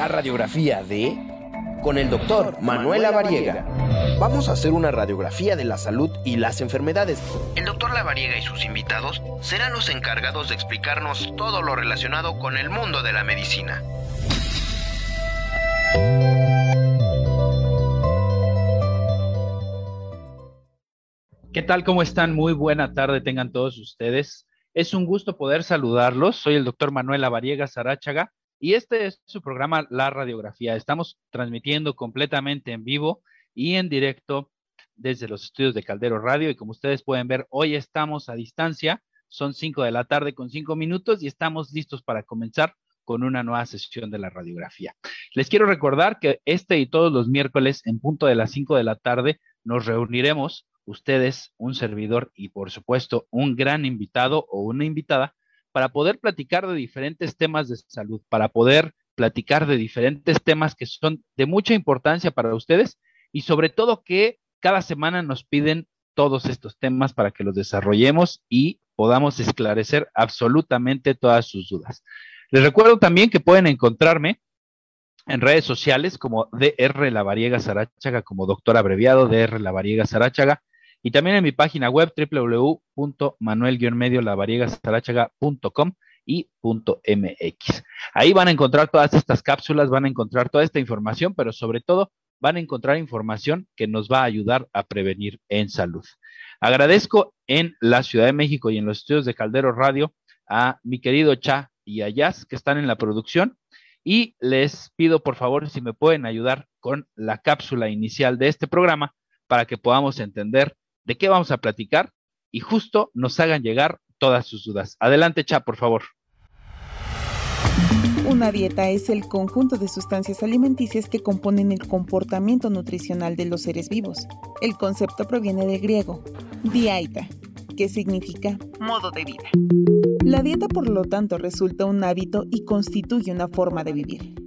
la radiografía de con el doctor Manuel Lavariega. Vamos a hacer una radiografía de la salud y las enfermedades. El doctor Lavariega y sus invitados serán los encargados de explicarnos todo lo relacionado con el mundo de la medicina. ¿Qué tal? ¿Cómo están? Muy buena tarde tengan todos ustedes. Es un gusto poder saludarlos. Soy el doctor Manuel Lavariega Saráchaga y este es su programa La Radiografía. Estamos transmitiendo completamente en vivo y en directo desde los estudios de Caldero Radio y como ustedes pueden ver, hoy estamos a distancia. Son cinco de la tarde con cinco minutos y estamos listos para comenzar con una nueva sesión de la radiografía. Les quiero recordar que este y todos los miércoles en punto de las cinco de la tarde nos reuniremos ustedes, un servidor y por supuesto un gran invitado o una invitada para poder platicar de diferentes temas de salud, para poder platicar de diferentes temas que son de mucha importancia para ustedes y sobre todo que cada semana nos piden todos estos temas para que los desarrollemos y podamos esclarecer absolutamente todas sus dudas. Les recuerdo también que pueden encontrarme en redes sociales como DR Lavariega Sarachaga, como doctor abreviado DR Lavariega Sarachaga, y también en mi página web www.manuel-lavariega-sarachaga.com y .mx. Ahí van a encontrar todas estas cápsulas, van a encontrar toda esta información, pero sobre todo van a encontrar información que nos va a ayudar a prevenir en salud. Agradezco en la Ciudad de México y en los estudios de Caldero Radio a mi querido Cha y a que están en la producción y les pido por favor si me pueden ayudar con la cápsula inicial de este programa para que podamos entender de qué vamos a platicar y justo nos hagan llegar todas sus dudas. Adelante, Cha, por favor. Una dieta es el conjunto de sustancias alimenticias que componen el comportamiento nutricional de los seres vivos. El concepto proviene del griego diaita, que significa modo de vida. La dieta, por lo tanto, resulta un hábito y constituye una forma de vivir.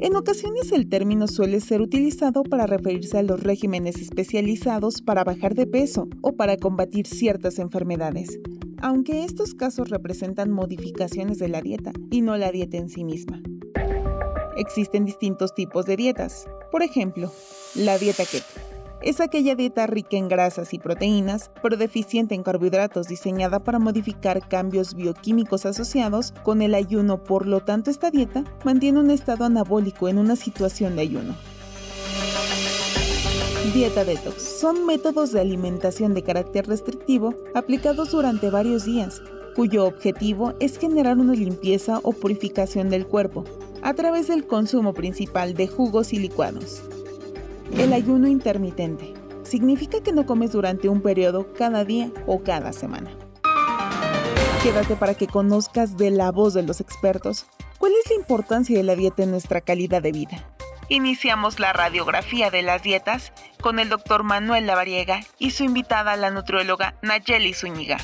En ocasiones el término suele ser utilizado para referirse a los regímenes especializados para bajar de peso o para combatir ciertas enfermedades, aunque estos casos representan modificaciones de la dieta y no la dieta en sí misma. Existen distintos tipos de dietas, por ejemplo, la dieta keto es aquella dieta rica en grasas y proteínas, pero deficiente en carbohidratos diseñada para modificar cambios bioquímicos asociados con el ayuno, por lo tanto esta dieta mantiene un estado anabólico en una situación de ayuno. Dieta detox son métodos de alimentación de carácter restrictivo aplicados durante varios días, cuyo objetivo es generar una limpieza o purificación del cuerpo a través del consumo principal de jugos y licuados. El ayuno intermitente significa que no comes durante un periodo cada día o cada semana. Quédate para que conozcas de la voz de los expertos cuál es la importancia de la dieta en nuestra calidad de vida. Iniciamos la radiografía de las dietas con el doctor Manuel Lavariega y su invitada, la nutrióloga Nayeli Zúñiga.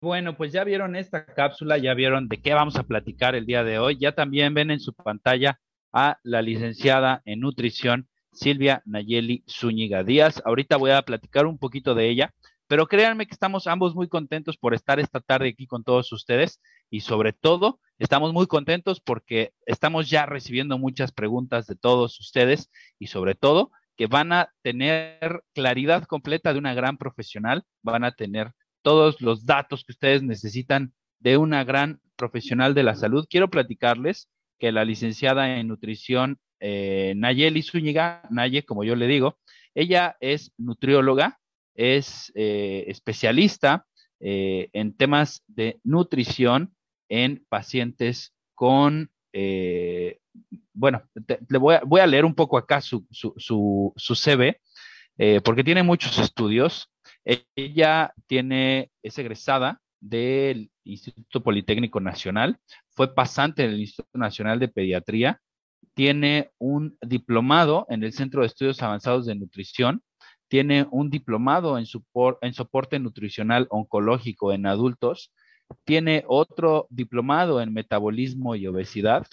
Bueno, pues ya vieron esta cápsula, ya vieron de qué vamos a platicar el día de hoy. Ya también ven en su pantalla a la licenciada en nutrición Silvia Nayeli Zúñiga Díaz. Ahorita voy a platicar un poquito de ella, pero créanme que estamos ambos muy contentos por estar esta tarde aquí con todos ustedes y sobre todo estamos muy contentos porque estamos ya recibiendo muchas preguntas de todos ustedes y sobre todo que van a tener claridad completa de una gran profesional, van a tener todos los datos que ustedes necesitan de una gran profesional de la salud. Quiero platicarles que la licenciada en nutrición eh, Nayeli Zúñiga, Naye, como yo le digo, ella es nutrióloga, es eh, especialista eh, en temas de nutrición en pacientes con, bueno, le voy a, voy a, leer un poco acá su, su, su, su CV, porque tiene muchos estudios. Ella tiene, es egresada del Instituto Politécnico Nacional, fue pasante en el Instituto Nacional de Pediatría, tiene un diplomado en el Centro de Estudios Avanzados de Nutrición, tiene un diplomado en, en soporte nutricional oncológico en adultos, tiene otro diplomado en metabolismo y obesidad,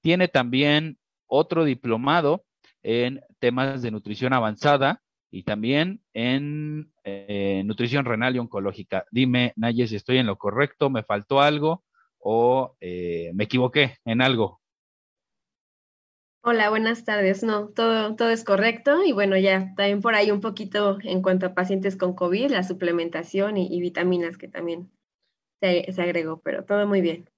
tiene también otro diplomado en temas de nutrición avanzada y también en eh, nutrición renal y oncológica. Dime, Naye, si estoy en lo correcto, me faltó algo o eh, me equivoqué en algo. Hola, buenas tardes. No, todo, todo es correcto. Y bueno, ya también por ahí un poquito en cuanto a pacientes con COVID, la suplementación y, vitaminas que también se, agregó, pero todo muy bien.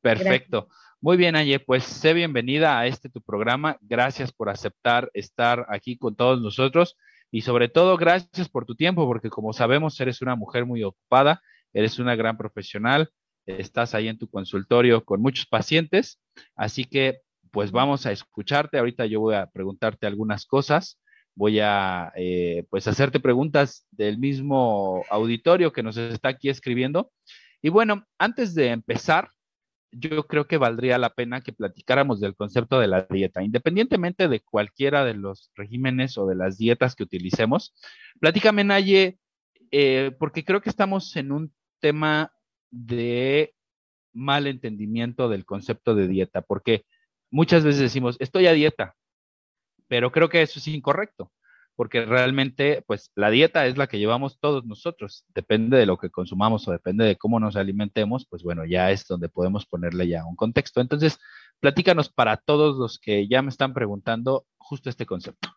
Perfecto. Muy bien, Aye, pues sé bienvenida a este tu programa. Gracias por aceptar estar aquí con todos nosotros y sobre todo gracias por tu tiempo, porque como sabemos, eres una mujer muy ocupada, eres una gran profesional, estás ahí en tu consultorio con muchos pacientes, así que pues vamos a escucharte. Ahorita yo voy a preguntarte algunas cosas. Voy a eh, pues hacerte preguntas del mismo auditorio que nos está aquí escribiendo. Y bueno, antes de empezar, yo creo que valdría la pena que platicáramos del concepto de la dieta, independientemente de cualquiera de los regímenes o de las dietas que utilicemos. Platícame, Naye, eh, porque creo que estamos en un tema de mal entendimiento del concepto de dieta, porque muchas veces decimos, estoy a dieta, pero creo que eso es incorrecto, porque realmente, pues la dieta es la que llevamos todos nosotros, depende de lo que consumamos o depende de cómo nos alimentemos, pues bueno, ya es donde podemos ponerle ya un contexto. Entonces, platícanos para todos los que ya me están preguntando justo este concepto.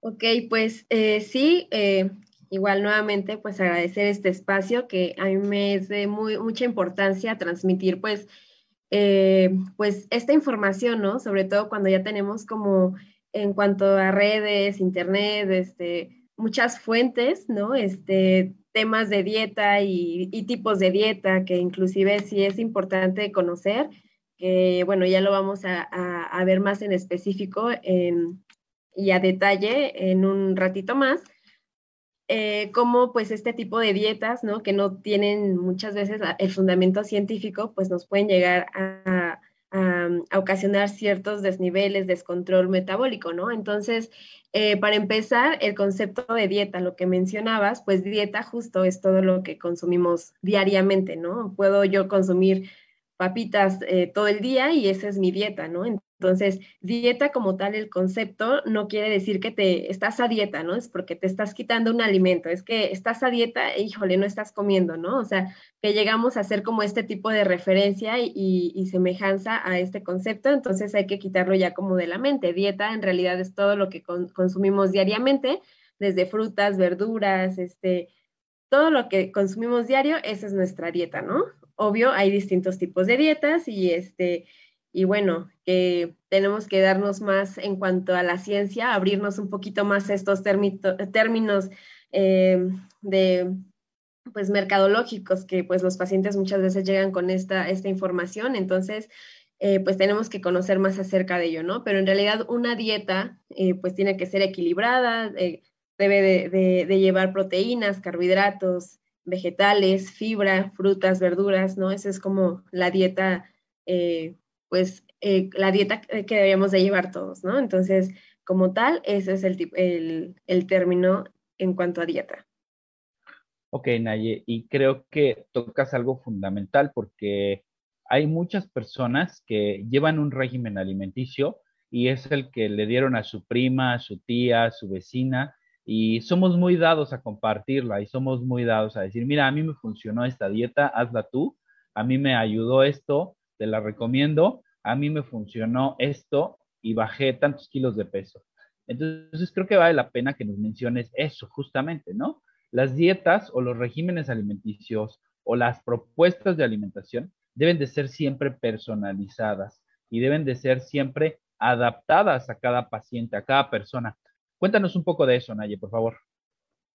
Ok, pues eh, sí, eh, igual nuevamente, pues agradecer este espacio que a mí me es de muy, mucha importancia transmitir, pues eh, pues esta información, ¿no? Sobre todo cuando ya tenemos como en cuanto a redes, internet, este, muchas fuentes, ¿no? Este, temas de dieta y, tipos de dieta que inclusive sí es importante conocer, que bueno, ya lo vamos a, ver más en específico y a detalle en un ratito más. Eh, cómo pues este tipo de dietas, ¿no? Que no tienen muchas veces el fundamento científico, pues nos pueden llegar a, ocasionar ciertos desniveles, descontrol metabólico, ¿no? Entonces, eh, para empezar, el concepto de dieta, lo que mencionabas, pues dieta justo es todo lo que consumimos diariamente, ¿no? Puedo yo consumir papitas eh, todo el día y esa es mi dieta, ¿no? Entonces, dieta como tal, el concepto no quiere decir que te estás a dieta, ¿no? Es porque te estás quitando un alimento, es que estás a dieta, híjole, no estás comiendo, ¿no? O sea, que llegamos a hacer como este tipo de referencia y, semejanza a este concepto, entonces hay que quitarlo ya como de la mente. Dieta en realidad es todo lo que consumimos diariamente, desde frutas, verduras, este, todo lo que consumimos diario, esa es nuestra dieta, ¿no? Obvio, hay distintos tipos de dietas y este y bueno, que tenemos que darnos más en cuanto a la ciencia, abrirnos un poquito más estos términos eh, de pues mercadológicos que pues los pacientes muchas veces llegan con esta, esta información, entonces eh, pues tenemos que conocer más acerca de ello, ¿no? Pero en realidad una dieta eh, pues tiene que ser equilibrada, debe de, llevar proteínas, carbohidratos, vegetales, fibra, frutas, verduras, ¿no? Esa es como la dieta pues eh, la dieta que deberíamos de llevar todos, ¿no? Entonces, como tal, ese es el, el, término en cuanto a dieta. Ok, Naye, y creo que tocas algo fundamental porque hay muchas personas que llevan un régimen alimenticio y es el que le dieron a su prima, a su tía, a su vecina, y somos muy dados a compartirla y somos muy dados a decir, mira, a mí me funcionó esta dieta, hazla tú, a mí me ayudó esto, te la recomiendo, a mí me funcionó esto y bajé tantos kilos de peso. Entonces creo que vale la pena que nos menciones eso justamente, ¿no? Las dietas o los regímenes alimenticios o las propuestas de alimentación deben de ser siempre personalizadas y deben de ser siempre adaptadas a cada paciente, a cada persona. Cuéntanos un poco de eso, Naye, por favor.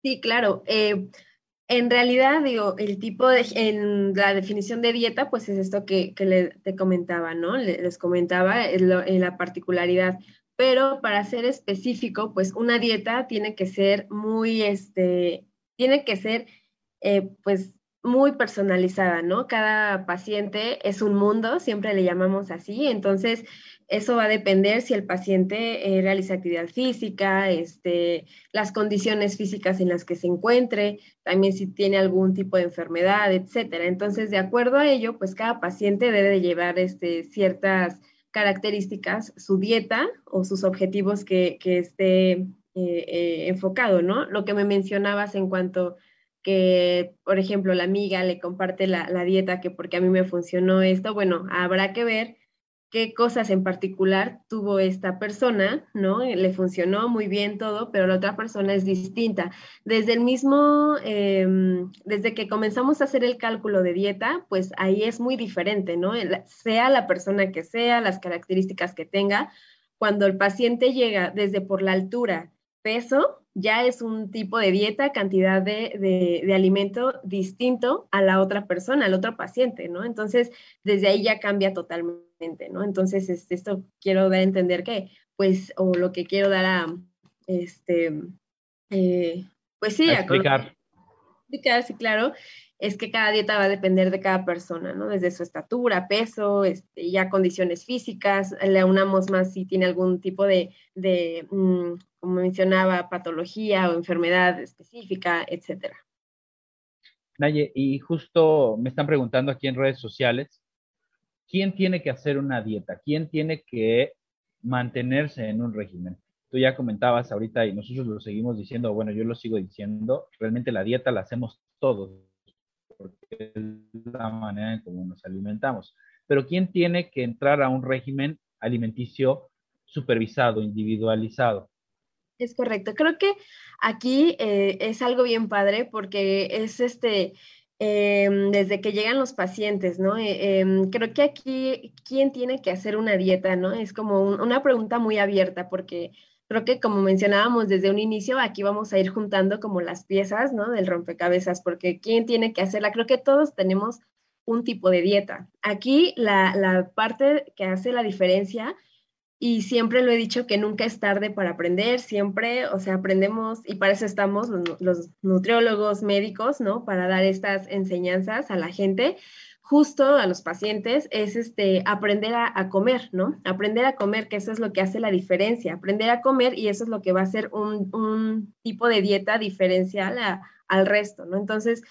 Sí, claro. Eh, en realidad, digo, el tipo de, en la definición de dieta, pues es esto que, que le, te comentaba, ¿no? Les comentaba en, la particularidad. Pero para ser específico, pues una dieta tiene que ser muy, este, tiene que ser, eh, pues, muy personalizada, ¿no? Cada paciente es un mundo, siempre le llamamos así. Entonces, eso va a depender si el paciente eh, realiza actividad física, este, las condiciones físicas en las que se encuentre, también si tiene algún tipo de enfermedad, etcétera. Entonces, de acuerdo a ello, pues cada paciente debe llevar este, ciertas características, su dieta o sus objetivos que, esté eh, eh, enfocado, ¿no? Lo que me mencionabas en cuanto por ejemplo, la amiga le comparte la, dieta que porque a mí me funcionó esto, bueno, habrá que ver qué cosas en particular tuvo esta persona, ¿no? Le funcionó muy bien todo, pero la otra persona es distinta. Desde el mismo, em, desde que comenzamos a hacer el cálculo de dieta, pues ahí es muy diferente, ¿no? Sea la persona que sea, las características que tenga, cuando el paciente llega desde por la altura, peso, ya es un tipo de dieta, cantidad de, de, alimento distinto a la otra persona, al otro paciente, ¿no? Entonces, desde ahí ya cambia totalmente, ¿no? Entonces, este, esto quiero dar a entender que, pues, o lo que quiero dar a, este, eh, pues sí, a explicar. explicar, sí, claro, es que cada dieta va a depender de cada persona, ¿no? Desde su estatura, peso, este, ya condiciones físicas, le aunamos más si tiene algún tipo de, de mm, como mencionaba, patología o enfermedad específica, etcétera. Naye, y justo me están preguntando aquí en redes sociales, ¿quién tiene que hacer una dieta? ¿Quién tiene que mantenerse en un régimen? Tú ya comentabas ahorita y nosotros lo seguimos diciendo, bueno, yo lo sigo diciendo, realmente la dieta la hacemos todos, porque es la manera en cómo nos alimentamos. Pero ¿quién tiene que entrar a un régimen alimenticio supervisado, individualizado? Es correcto. Creo que aquí eh, es algo bien padre porque es este, em, desde que llegan los pacientes, ¿no? Eh, em, creo que aquí, ¿quién tiene que hacer una dieta, ¿no? Es como una pregunta muy abierta porque creo que como mencionábamos desde un inicio, aquí vamos a ir juntando como las piezas, ¿no? Del rompecabezas, porque ¿quién tiene que hacerla? Creo que todos tenemos un tipo de dieta. Aquí la, la parte que hace la diferencia y siempre lo he dicho que nunca es tarde para aprender, siempre, o sea, aprendemos y para eso estamos los, nutriólogos médicos, ¿no? Para dar estas enseñanzas a la gente, justo a los pacientes, es este, aprender a, comer, ¿no? Aprender a comer, que eso es lo que hace la diferencia, aprender a comer y eso es lo que va a ser un, tipo de dieta diferencial al resto, ¿no? Entonces,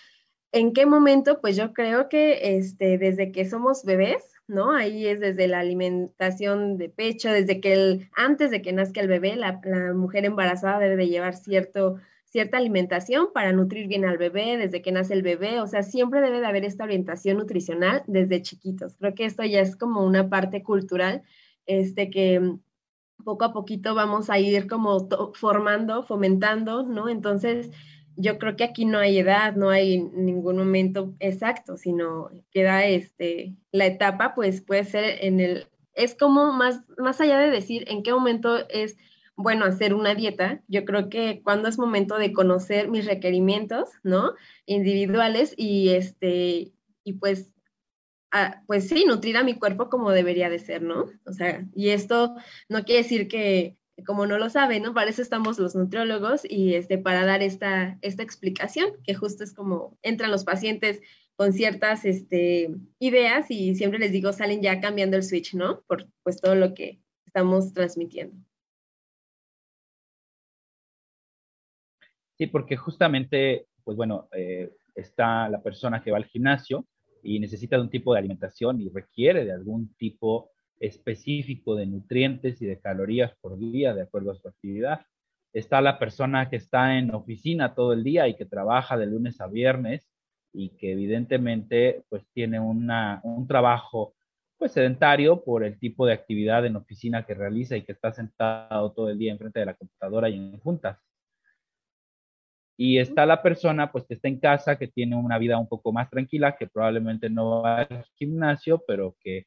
¿en qué momento? Pues yo creo que este, desde que somos bebés, ¿no? Ahí es desde la alimentación de pecho, desde que el, antes de que nazca el bebé, la, mujer embarazada debe de llevar cierto, cierta alimentación para nutrir bien al bebé, desde que nace el bebé, o sea, siempre debe de haber esta orientación nutricional desde chiquitos. Creo que esto ya es como una parte cultural, este que poco a poquito vamos a ir como formando, fomentando, ¿no? Entonces, yo creo que aquí no hay edad, no hay ningún momento exacto, sino queda este, la etapa, pues puede ser en el, es como más, más allá de decir en qué momento es bueno hacer una dieta, yo creo que cuando es momento de conocer mis requerimientos, ¿no? Individuales y este, y pues, ah, pues sí, nutrir a mi cuerpo como debería de ser, ¿no? O sea, y esto no quiere decir que como no lo saben, ¿no? Para eso estamos los nutriólogos y este, para dar esta, esta explicación, que justo es como entran los pacientes con ciertas este, ideas y siempre les digo, salen ya cambiando el switch, ¿no? Por pues todo lo que estamos transmitiendo. Sí, porque justamente, pues bueno, eh, está la persona que va al gimnasio y necesita de un tipo de alimentación y requiere de algún tipo específico de nutrientes y de calorías por día de acuerdo a su actividad. Está la persona que está en oficina todo el día y que trabaja de lunes a viernes y que evidentemente pues tiene una, un trabajo pues sedentario por el tipo de actividad en oficina que realiza y que está sentado todo el día enfrente de la computadora y en juntas. Y está la persona pues que está en casa, que tiene una vida un poco más tranquila, que probablemente no va al gimnasio, pero que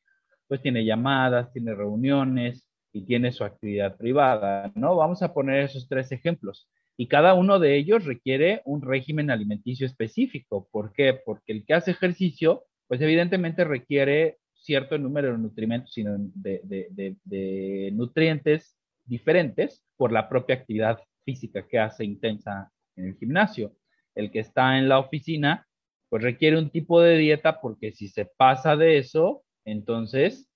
pues tiene llamadas, tiene reuniones y tiene su actividad privada, ¿no? Vamos a poner esos tres ejemplos. Y cada uno de ellos requiere un régimen alimenticio específico. ¿Por qué? Porque el que hace ejercicio, pues evidentemente requiere cierto número de nutrientes, de nutrientes diferentes por la propia actividad física que hace intensa en el gimnasio. El que está en la oficina, pues requiere un tipo de dieta porque si se pasa de eso, entonces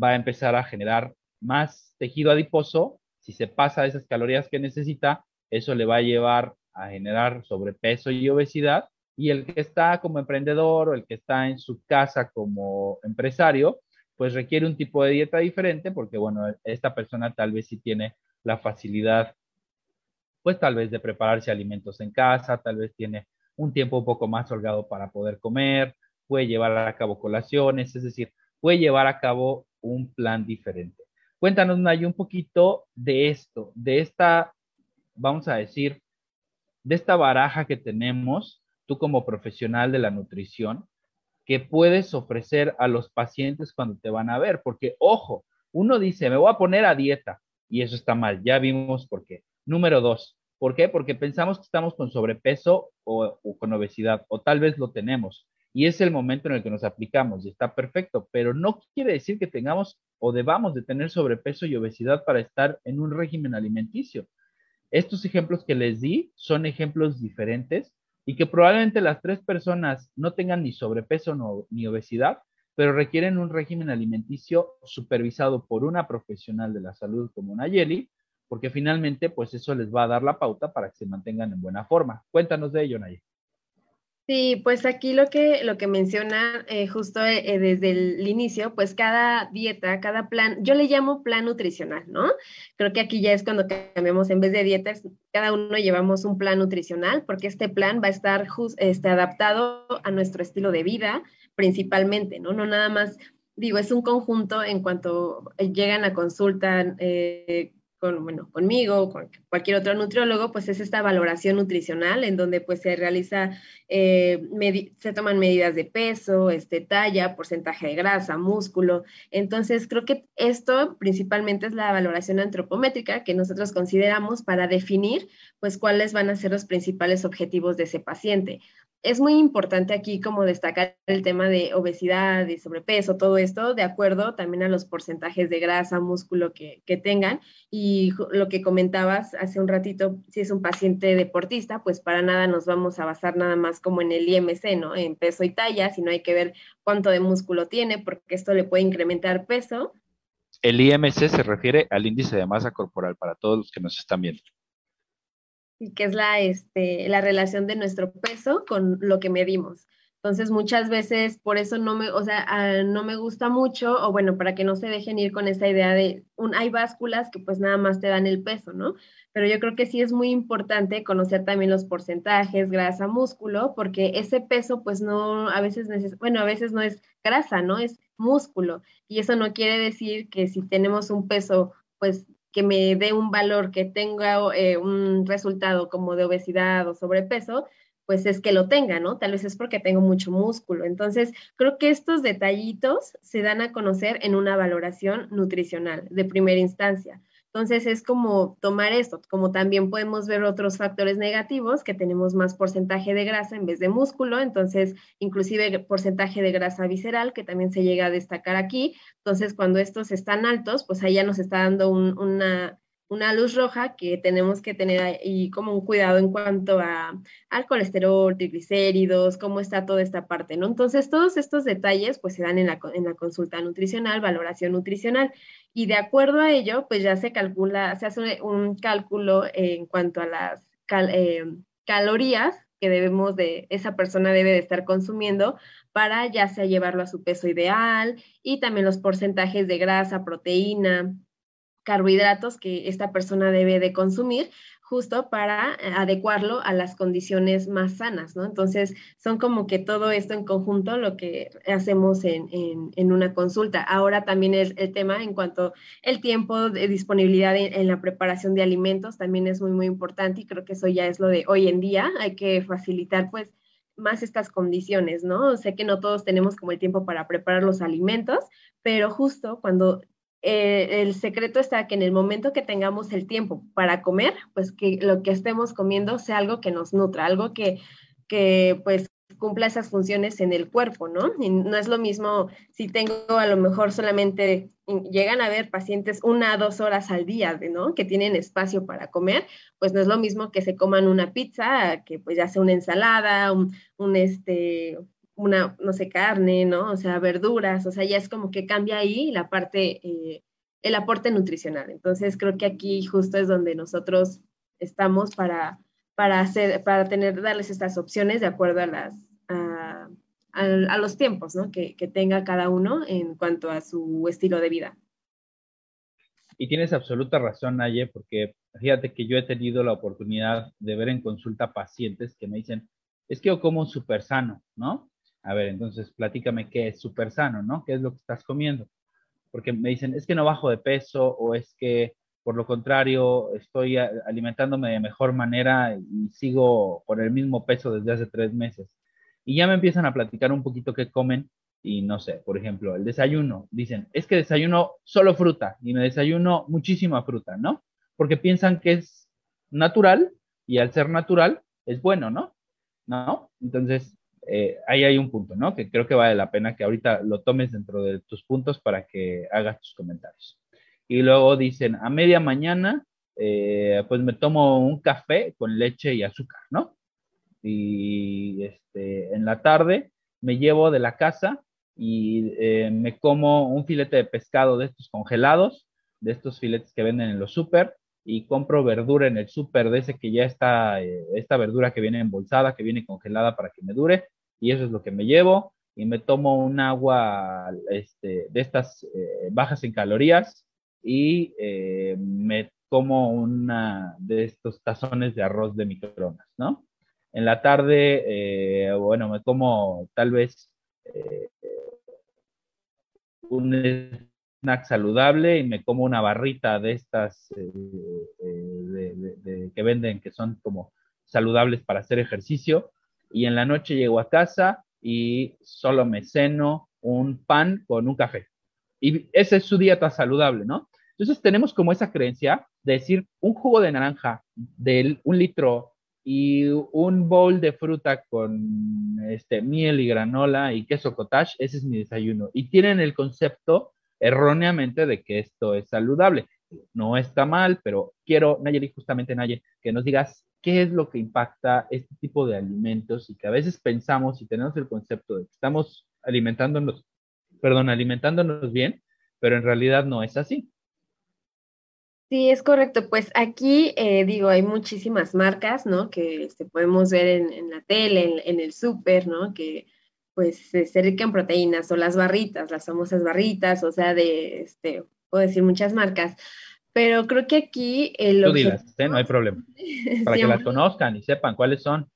va a empezar a generar más tejido adiposo. Si se pasa esas calorías que necesita, eso le va a llevar a generar sobrepeso y obesidad. Y el que está como emprendedor o el que está en su casa como empresario, pues requiere un tipo de dieta diferente porque, bueno, esta persona tal vez sí tiene la facilidad, pues tal vez de prepararse alimentos en casa, tal vez tiene un tiempo un poco más holgado para poder comer, puede llevar a cabo colaciones, es decir, puede llevar a cabo un plan diferente. Cuéntanos, Nay, un poquito de esto, de esta, vamos a decir, de esta baraja que tenemos, tú como profesional de la nutrición, que puedes ofrecer a los pacientes cuando te van a ver, porque ojo, uno dice, me voy a poner a dieta, y eso está mal, ya vimos por qué. Número dos, ¿por qué? Porque pensamos que estamos con sobrepeso o, o con obesidad, o tal vez lo tenemos y es el momento en el que nos aplicamos y está perfecto, pero no quiere decir que tengamos o debamos de tener sobrepeso y obesidad para estar en un régimen alimenticio. Estos ejemplos que les di son ejemplos diferentes y que probablemente las tres personas no tengan ni sobrepeso ni obesidad, pero requieren un régimen alimenticio supervisado por una profesional de la salud como Nayeli, porque finalmente pues eso les va a dar la pauta para que se mantengan en buena forma. Cuéntanos de ello, Nayeli. Sí, pues aquí lo que, lo que menciona eh, justo eh, desde el inicio, pues cada dieta, cada plan, yo le llamo plan nutricional, ¿no? Creo que aquí ya es cuando cambiamos, en vez de dietas, cada uno llevamos un plan nutricional, porque este plan va a estar este, adaptado a nuestro estilo de vida principalmente, ¿no? No nada más, digo, es un conjunto en cuanto llegan a consulta. Eh, con, bueno, conmigo, con cualquier otro nutriólogo, pues es esta valoración nutricional en donde pues se realiza, eh, se toman medidas de peso, este, talla, porcentaje de grasa, músculo. Entonces, creo que esto principalmente es la valoración antropométrica que nosotros consideramos para definir pues cuáles van a ser los principales objetivos de ese paciente es muy importante aquí como destacar el tema de obesidad y sobrepeso, todo esto, de acuerdo también a los porcentajes de grasa, músculo que, tengan. Y lo que comentabas hace un ratito, si es un paciente deportista, pues para nada nos vamos a basar nada más como en el IMC, ¿no? En peso y talla, sino hay que ver cuánto de músculo tiene, porque esto le puede incrementar peso. El IMC se refiere al índice de masa corporal para todos los que nos están viendo y que es la, este, la relación de nuestro peso con lo que medimos. Entonces, muchas veces por eso no me, o sea, ah, no me gusta mucho, o bueno, para que no se dejen ir con esa idea de, un, hay básculas que pues nada más te dan el peso, ¿no? Pero yo creo que sí es muy importante conocer también los porcentajes, grasa, músculo, porque ese peso pues no, a veces, bueno, a veces no es grasa, ¿no? Es músculo. Y eso no quiere decir que si tenemos un peso pues que me dé un valor, que tenga eh, un resultado como de obesidad o sobrepeso, pues es que lo tenga, ¿no? Tal vez es porque tengo mucho músculo. Entonces, creo que estos detallitos se dan a conocer en una valoración nutricional de primera instancia. Entonces es como tomar esto, como también podemos ver otros factores negativos, que tenemos más porcentaje de grasa en vez de músculo, entonces inclusive porcentaje de grasa visceral, que también se llega a destacar aquí. Entonces cuando estos están altos, pues ahí ya nos está dando una, una luz roja que tenemos que tener ahí como un cuidado en cuanto a, al colesterol, triglicéridos, cómo está toda esta parte, ¿no? Entonces, todos estos detalles pues se dan en la, en la consulta nutricional, valoración nutricional, y de acuerdo a ello, pues ya se calcula, se hace un cálculo en cuanto a las eh, calorías que debemos de, esa persona debe de estar consumiendo para ya sea llevarlo a su peso ideal y también los porcentajes de grasa, proteína, carbohidratos que esta persona debe de consumir justo para eh, adecuarlo a las condiciones más sanas, ¿no? Entonces, son como que todo esto en conjunto lo que hacemos en, una consulta. Ahora también es el tema en cuanto el tiempo de disponibilidad en, la preparación de alimentos también es muy, muy importante y creo que eso ya es lo de hoy en día. Hay que facilitar, pues, más estas condiciones, ¿no? Sé que no todos tenemos como el tiempo para preparar los alimentos, pero justo cuando eh, el secreto está que en el momento que tengamos el tiempo para comer, pues que lo que estemos comiendo sea algo que nos nutra, algo que, que pues cumpla esas funciones en el cuerpo, ¿no? Y no es lo mismo si tengo a lo mejor solamente, llegan a ver pacientes una a dos horas al día, ¿no? Que tienen espacio para comer, pues no es lo mismo que se coman una pizza, que pues ya sea una ensalada, un, un este, una, no sé, carne, ¿no? O sea, verduras, o sea, ya es como que cambia ahí la parte, eh, el aporte nutricional. Entonces, creo que aquí justo es donde nosotros estamos para, para hacer, para tener, darles estas opciones de acuerdo a las, a, a, los tiempos, ¿no? Que, que tenga cada uno en cuanto a su estilo de vida. Y tienes absoluta razón, Naye, porque fíjate que yo he tenido la oportunidad de ver en consulta pacientes que me dicen, es que yo como súper sano, ¿no? A ver, entonces platícame qué es súper sano, ¿no? ¿Qué es lo que estás comiendo? Porque me dicen, es que no bajo de peso o es que por lo contrario estoy alimentándome de mejor manera y sigo con el mismo peso desde hace tres meses. Y ya me empiezan a platicar un poquito qué comen y no sé, por ejemplo, el desayuno, dicen, es que desayuno solo fruta y me desayuno muchísima fruta, ¿no? Porque piensan que es natural y al ser natural es bueno, ¿no? ¿No? Entonces, eh, ahí hay un punto, ¿no? Que creo que vale la pena que ahorita lo tomes dentro de tus puntos para que hagas tus comentarios. Y luego dicen, a media mañana, eh, pues me tomo un café con leche y azúcar, ¿no? Y este, en la tarde me llevo de la casa y eh, me como un filete de pescado de estos congelados, de estos filetes que venden en los súper, y compro verdura en el súper de ese que ya está, esta verdura que viene embolsada, que viene congelada para que me dure, y eso es lo que me llevo, y me tomo un agua este, de estas eh, bajas en calorías, y me como una de estos tazones de arroz de microondas, ¿no? En la tarde, bueno, me como tal vez un snack saludable y me como una barrita de estas eh, eh, que venden que son como saludables para hacer ejercicio y en la noche llego a casa y solo me ceno un pan con un café. Y esa es su dieta saludable, ¿no? Entonces tenemos como esa creencia de decir un jugo de naranja de un litro y un bowl de fruta con este, miel y granola y queso cottage, ese es mi desayuno. Y tienen el concepto erróneamente de que esto es saludable. No está mal, pero quiero, Nayeli, justamente Nayeli, que nos digas qué es lo que impacta este tipo de alimentos y que a veces pensamos y tenemos el concepto de que estamos alimentándonos, perdón, alimentándonos bien, pero en realidad no es así. Sí, es correcto. Pues aquí, eh, digo, hay muchísimas marcas, ¿no? Que este, podemos ver en, la tele, en, el súper, ¿no? Que pues se rican proteínas o las barritas, las famosas barritas, o sea, de, este, puedo decir muchas marcas. Pero creo que aquí... El Tú dilas, ¿eh? no hay problema. Para que las conozcan y sepan cuáles son.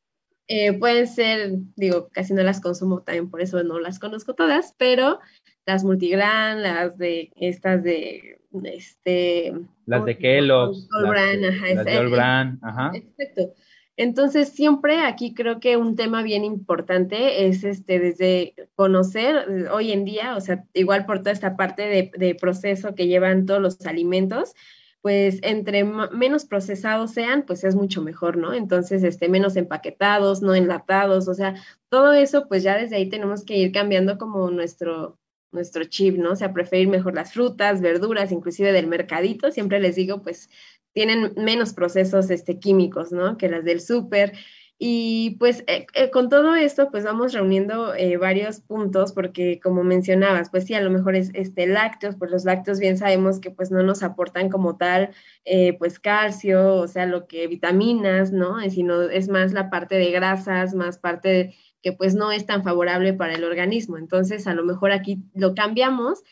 Eh, pueden ser, digo, casi no las consumo también, por eso no las conozco todas, pero las multigran, las de estas de este las de Kellogg's, las, de, All ajá. Exacto. Entonces, siempre aquí creo que un tema bien importante es este, desde conocer eh, hoy en día, o sea, igual por toda esta parte de, proceso que llevan todos los alimentos, pues entre menos procesados sean, pues es mucho mejor, ¿no? Entonces, este, menos empaquetados, no enlatados, o sea, todo eso, pues ya desde ahí tenemos que ir cambiando como nuestro, nuestro chip, ¿no? O sea, preferir mejor las frutas, verduras, inclusive del mercadito, siempre les digo, pues tienen menos procesos este, químicos, ¿no? Que las del súper. Y pues eh, eh, con todo esto, pues vamos reuniendo eh, varios puntos, porque como mencionabas, pues sí, a lo mejor es este, lácteos, pues los lácteos bien sabemos que pues no nos aportan como tal, pues calcio, o sea, lo que vitaminas, ¿no? Sino es más la parte de grasas, más parte que pues no es tan favorable para el organismo. Entonces, a lo mejor aquí lo cambiamos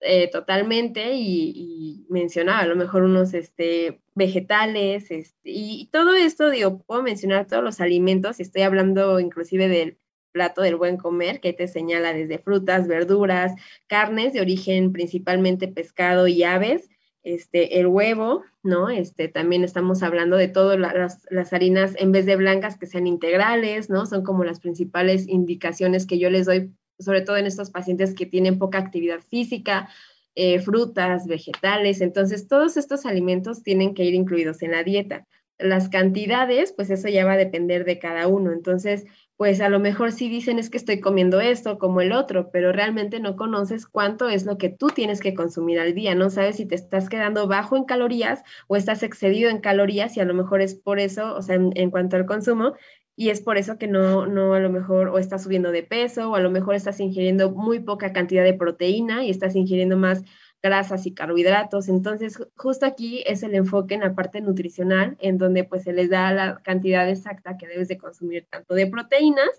eh, totalmente y, mencionaba a lo mejor unos este, vegetales este, y, todo esto, digo, puedo mencionar todos los alimentos y estoy hablando inclusive del plato del buen comer, que te señala desde frutas, verduras, carnes de origen principalmente pescado y aves, este, el huevo, ¿no? Este, también estamos hablando de todas las, harinas, en vez de blancas, que sean integrales, ¿no? Son como las principales indicaciones que yo les doy, sobre todo en estos pacientes que tienen poca actividad física, eh, frutas, vegetales. Entonces, todos estos alimentos tienen que ir incluidos en la dieta. Las cantidades, pues eso ya va a depender de cada uno. Entonces, pues a lo mejor sí dicen es que estoy comiendo esto como el otro, pero realmente no conoces cuánto es lo que tú tienes que consumir al día, no sabes si te estás quedando bajo en calorías o estás excedido en calorías y a lo mejor es por eso, o sea, en, cuanto al consumo, y es por eso que no, no a lo mejor o estás subiendo de peso o a lo mejor estás ingiriendo muy poca cantidad de proteína y estás ingiriendo más grasas y carbohidratos. Entonces, justo aquí es el enfoque en la parte nutricional, en donde pues se les da la cantidad exacta que debes de consumir tanto de proteínas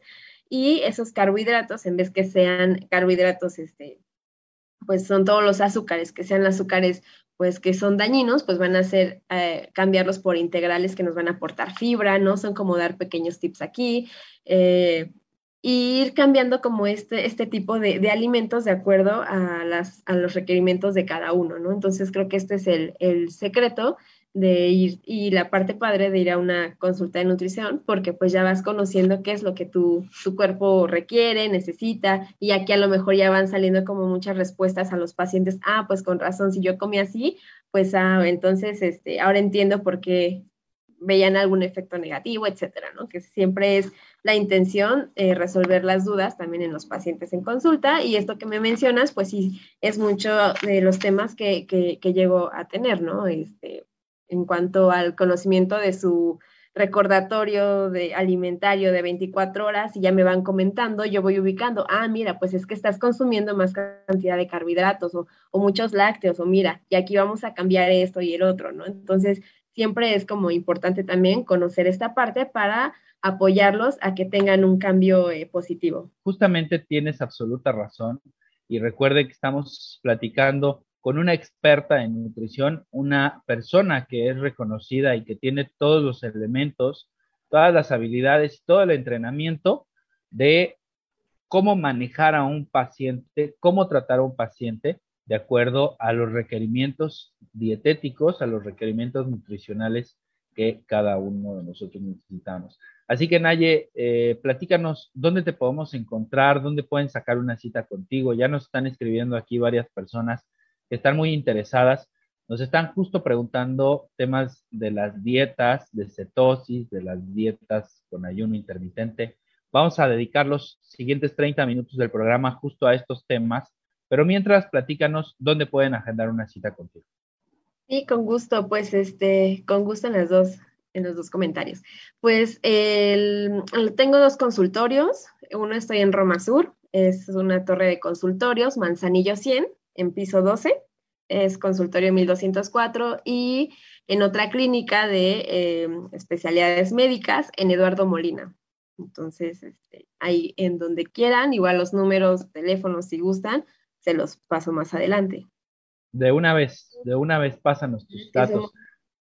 y esos carbohidratos, en vez que sean carbohidratos, este, pues son todos los azúcares, que sean azúcares pues que son dañinos, pues van a ser eh, cambiarlos por integrales que nos van a aportar fibra, ¿no? Son como dar pequeños tips aquí. Eh, ir cambiando como este, este tipo de, de, alimentos de acuerdo a, las, a los requerimientos de cada uno, ¿no? Entonces creo que este es el, el secreto de ir y la parte padre de ir a una consulta de nutrición, porque pues ya vas conociendo qué es lo que tu, tu cuerpo requiere, necesita, y aquí a lo mejor ya van saliendo como muchas respuestas a los pacientes, ah, pues con razón, si yo comí así, pues ah, entonces este, ahora entiendo por qué veían algún efecto negativo, etcétera, ¿no? Que siempre es la intención eh, resolver las dudas también en los pacientes en consulta y esto que me mencionas, pues sí, es mucho de los temas que, que, que llego a tener, ¿no? Este, en cuanto al conocimiento de su recordatorio de alimentario de 24 horas y ya me van comentando, yo voy ubicando, ah, mira, pues es que estás consumiendo más cantidad de carbohidratos o, muchos lácteos, o mira, y aquí vamos a cambiar esto y el otro, ¿no? Entonces, siempre es como importante también conocer esta parte para apoyarlos a que tengan un cambio eh, positivo. Justamente tienes absoluta razón y recuerde que estamos platicando con una experta en nutrición, una persona que es reconocida y que tiene todos los elementos, todas las habilidades todo el entrenamiento de cómo manejar a un paciente, cómo tratar a un paciente de acuerdo a los requerimientos dietéticos, a los requerimientos nutricionales que cada uno de nosotros necesitamos. Así que Naye, eh, platícanos dónde te podemos encontrar, dónde pueden sacar una cita contigo. Ya nos están escribiendo aquí varias personas que están muy interesadas. Nos están justo preguntando temas de las dietas, de cetosis, de las dietas con ayuno intermitente. Vamos a dedicar los siguientes 30 minutos del programa justo a estos temas, pero mientras platícanos dónde pueden agendar una cita contigo. Sí, con gusto, pues este, con gusto en las dos, en los dos comentarios. Pues el, tengo dos consultorios, uno estoy en Roma Sur, es una torre de consultorios, Manzanillo 100, en piso 12, es consultorio 1204, y en otra clínica de em, especialidades médicas en Eduardo Molina. Entonces, este, ahí en donde quieran, igual los números, teléfonos, si gustan, se los paso más adelante. De una vez, de una vez pásanos tus datos.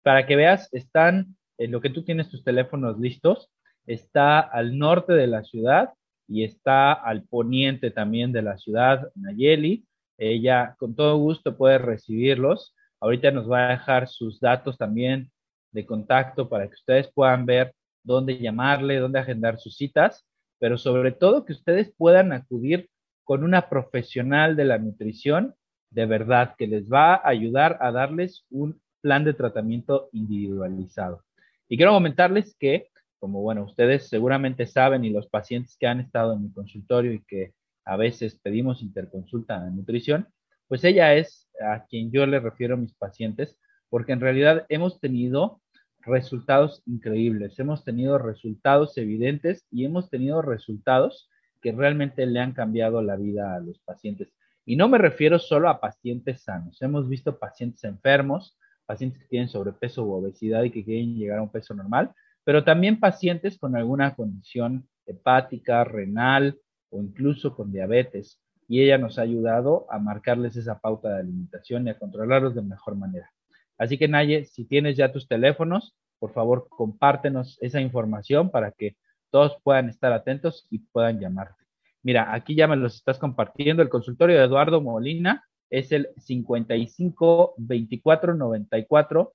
Para que veas, están, en lo que tú tienes tus teléfonos listos, está al norte de la ciudad y está al poniente también de la ciudad, Nayeli, ella con todo gusto puede recibirlos. Ahorita nos va a dejar sus datos también de contacto para que ustedes puedan ver dónde llamarle, dónde agendar sus citas, pero sobre todo que ustedes puedan acudir con una profesional de la nutrición de verdad que les va a ayudar a darles un plan de tratamiento individualizado. Y quiero comentarles que, como bueno, ustedes seguramente saben y los pacientes que han estado en mi consultorio y que a veces pedimos interconsulta de nutrición, pues ella es a quien yo le refiero a mis pacientes, porque en realidad hemos tenido resultados increíbles, hemos tenido resultados evidentes y hemos tenido resultados que realmente le han cambiado la vida a los pacientes. Y no me refiero solo a pacientes sanos, hemos visto pacientes enfermos, pacientes que tienen sobrepeso u obesidad y que quieren llegar a un peso normal, pero también pacientes con alguna condición hepática, renal, o incluso con diabetes, y ella nos ha ayudado a marcarles esa pauta de alimentación y a controlarlos de mejor manera. Así que Naye, si tienes ya tus teléfonos, por favor compártenos esa información para que todos puedan estar atentos y puedan llamarte. Mira, aquí ya me los estás compartiendo. El consultorio de Eduardo Molina es el 55 24 94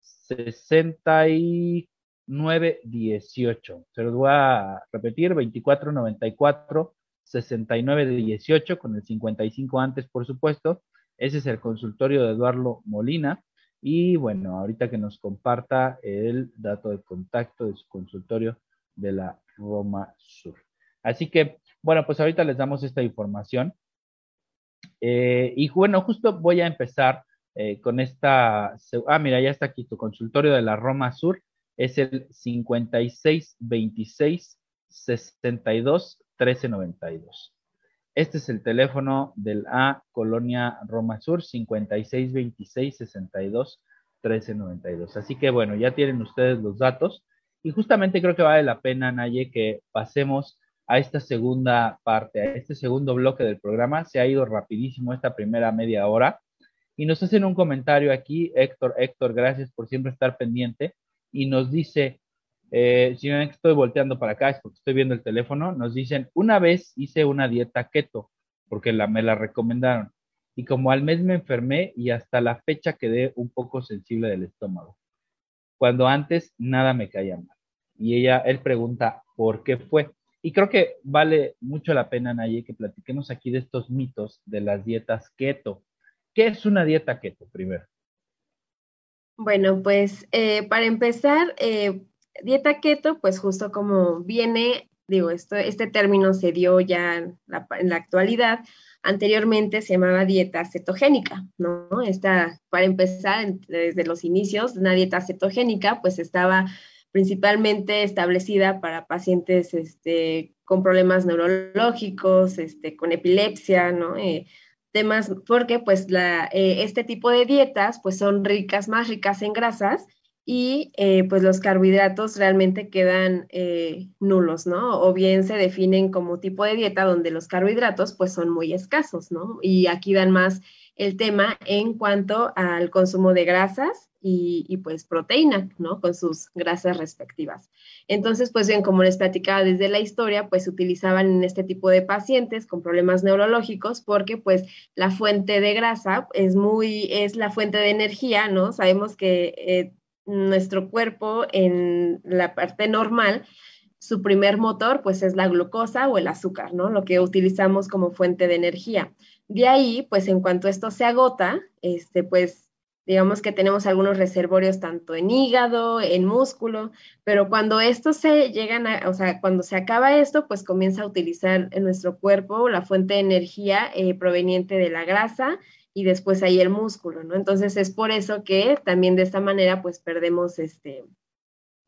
60 918. Se los voy a repetir, 2494 6918 con el 55 antes, por supuesto. Ese es el consultorio de Eduardo Molina. Y bueno, ahorita que nos comparta el dato de contacto de su consultorio de la Roma Sur. Así que, bueno, pues ahorita les damos esta información. Eh, y bueno, justo voy a empezar eh, con esta. Ah, mira, ya está aquí tu consultorio de la Roma Sur es el 56 26 62 13 92. Este es el teléfono del A Colonia Roma Sur, 56 26 62 13 92. Así que bueno, ya tienen ustedes los datos. Y justamente creo que vale la pena, Naye, que pasemos a esta segunda parte, a este segundo bloque del programa. Se ha ido rapidísimo esta primera media hora. Y nos hacen un comentario aquí, Héctor, Héctor, gracias por siempre estar pendiente. Y nos dice, eh, si no estoy volteando para acá, es porque estoy viendo el teléfono, nos dicen, una vez hice una dieta keto, porque me la recomendaron. Y como al mes me enfermé y hasta la fecha quedé un poco sensible del estómago. Cuando antes nada me caía mal. Y ella, él pregunta, ¿por qué fue? Y creo que vale mucho la pena, Naye, que platiquemos aquí de estos mitos de las dietas keto. ¿Qué es una dieta keto primero? Bueno, pues eh, para empezar, eh, dieta keto, pues justo como viene, digo, esto, este término se dio ya en la, actualidad, anteriormente se llamaba dieta cetogénica, ¿no? Esta, para empezar, desde los inicios, una dieta cetogénica, pues estaba principalmente establecida para pacientes este, con problemas neurológicos, este, con epilepsia, ¿no? Eh, temas, porque pues la, eh, este tipo de dietas pues son ricas, más ricas en grasas y eh, pues los carbohidratos realmente quedan nulos, ¿no? O bien se definen como tipo de dieta donde los carbohidratos pues son muy escasos, ¿no? Y aquí dan más el tema en cuanto al consumo de grasas y, pues proteína, ¿no? Con sus grasas respectivas. Entonces, pues bien, como les platicaba desde la historia, pues utilizaban en este tipo de pacientes con problemas neurológicos porque pues la fuente de grasa es muy, es la fuente de energía, ¿no? Sabemos que eh, nuestro cuerpo en la parte normal, su primer motor pues es la glucosa o el azúcar, ¿no? Lo que utilizamos como fuente de energía. De ahí, pues en cuanto esto se agota, este, pues digamos que tenemos algunos reservorios tanto en hígado, en músculo, pero cuando esto se llegan a, o sea, cuando se acaba esto, pues comienza a utilizar en nuestro cuerpo la fuente de energía eh, proveniente de la grasa y después ahí el músculo, ¿no? Entonces es por eso que también de esta manera pues perdemos este,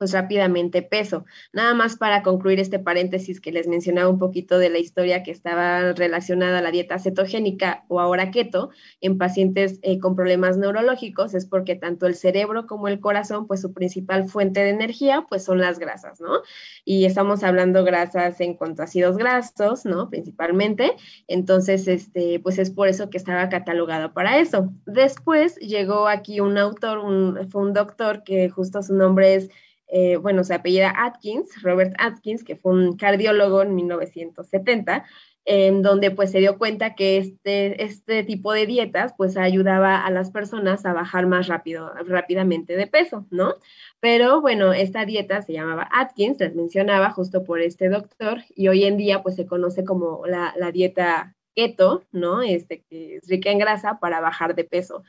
pues rápidamente peso. Nada más para concluir este paréntesis que les mencionaba un poquito de la historia que estaba relacionada a la dieta cetogénica o ahora keto en pacientes eh, con problemas neurológicos es porque tanto el cerebro como el corazón, pues su principal fuente de energía, pues son las grasas, ¿no? Y estamos hablando grasas en cuanto a ácidos grasos, ¿no? Principalmente. Entonces, este, pues es por eso que estaba catalogado para eso. Después llegó aquí un autor, un, fue un doctor que justo su nombre es eh, bueno, se apellida Atkins, Robert Atkins, que fue un cardiólogo en 1970, en donde pues se dio cuenta que este, este tipo de dietas pues ayudaba a las personas a bajar más rápido, rápidamente de peso, ¿no? Pero bueno, esta dieta se llamaba Atkins, les mencionaba justo por este doctor, y hoy en día pues se conoce como la, la dieta keto, ¿no? Este que es rica en grasa para bajar de peso